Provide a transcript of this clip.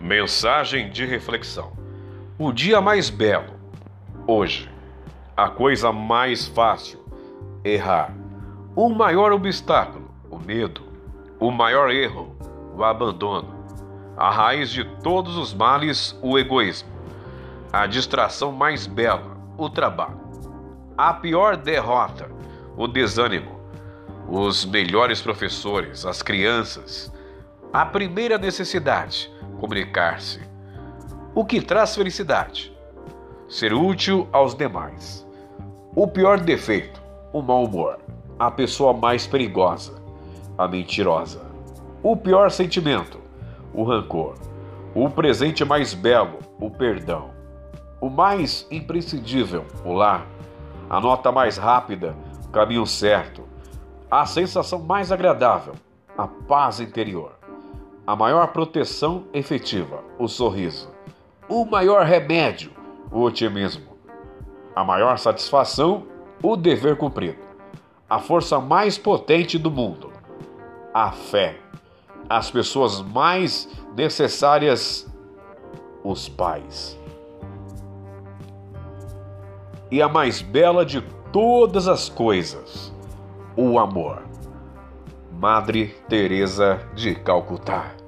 Mensagem de reflexão. O dia mais belo, hoje. A coisa mais fácil, errar. O maior obstáculo, o medo. O maior erro, o abandono. A raiz de todos os males, o egoísmo. A distração mais bela, o trabalho. A pior derrota, o desânimo. Os melhores professores, as crianças. A primeira necessidade, comunicar-se. O que traz felicidade? Ser útil aos demais. O pior defeito, o mau humor. A pessoa mais perigosa, a mentirosa. O pior sentimento, o rancor. O presente mais belo, o perdão. O mais imprescindível, o lar. A nota mais rápida, o caminho certo. A sensação mais agradável, a paz interior a maior proteção efetiva, o sorriso. O maior remédio, o otimismo. A maior satisfação, o dever cumprido. A força mais potente do mundo, a fé. As pessoas mais necessárias, os pais. E a mais bela de todas as coisas, o amor. Madre Teresa de Calcutá.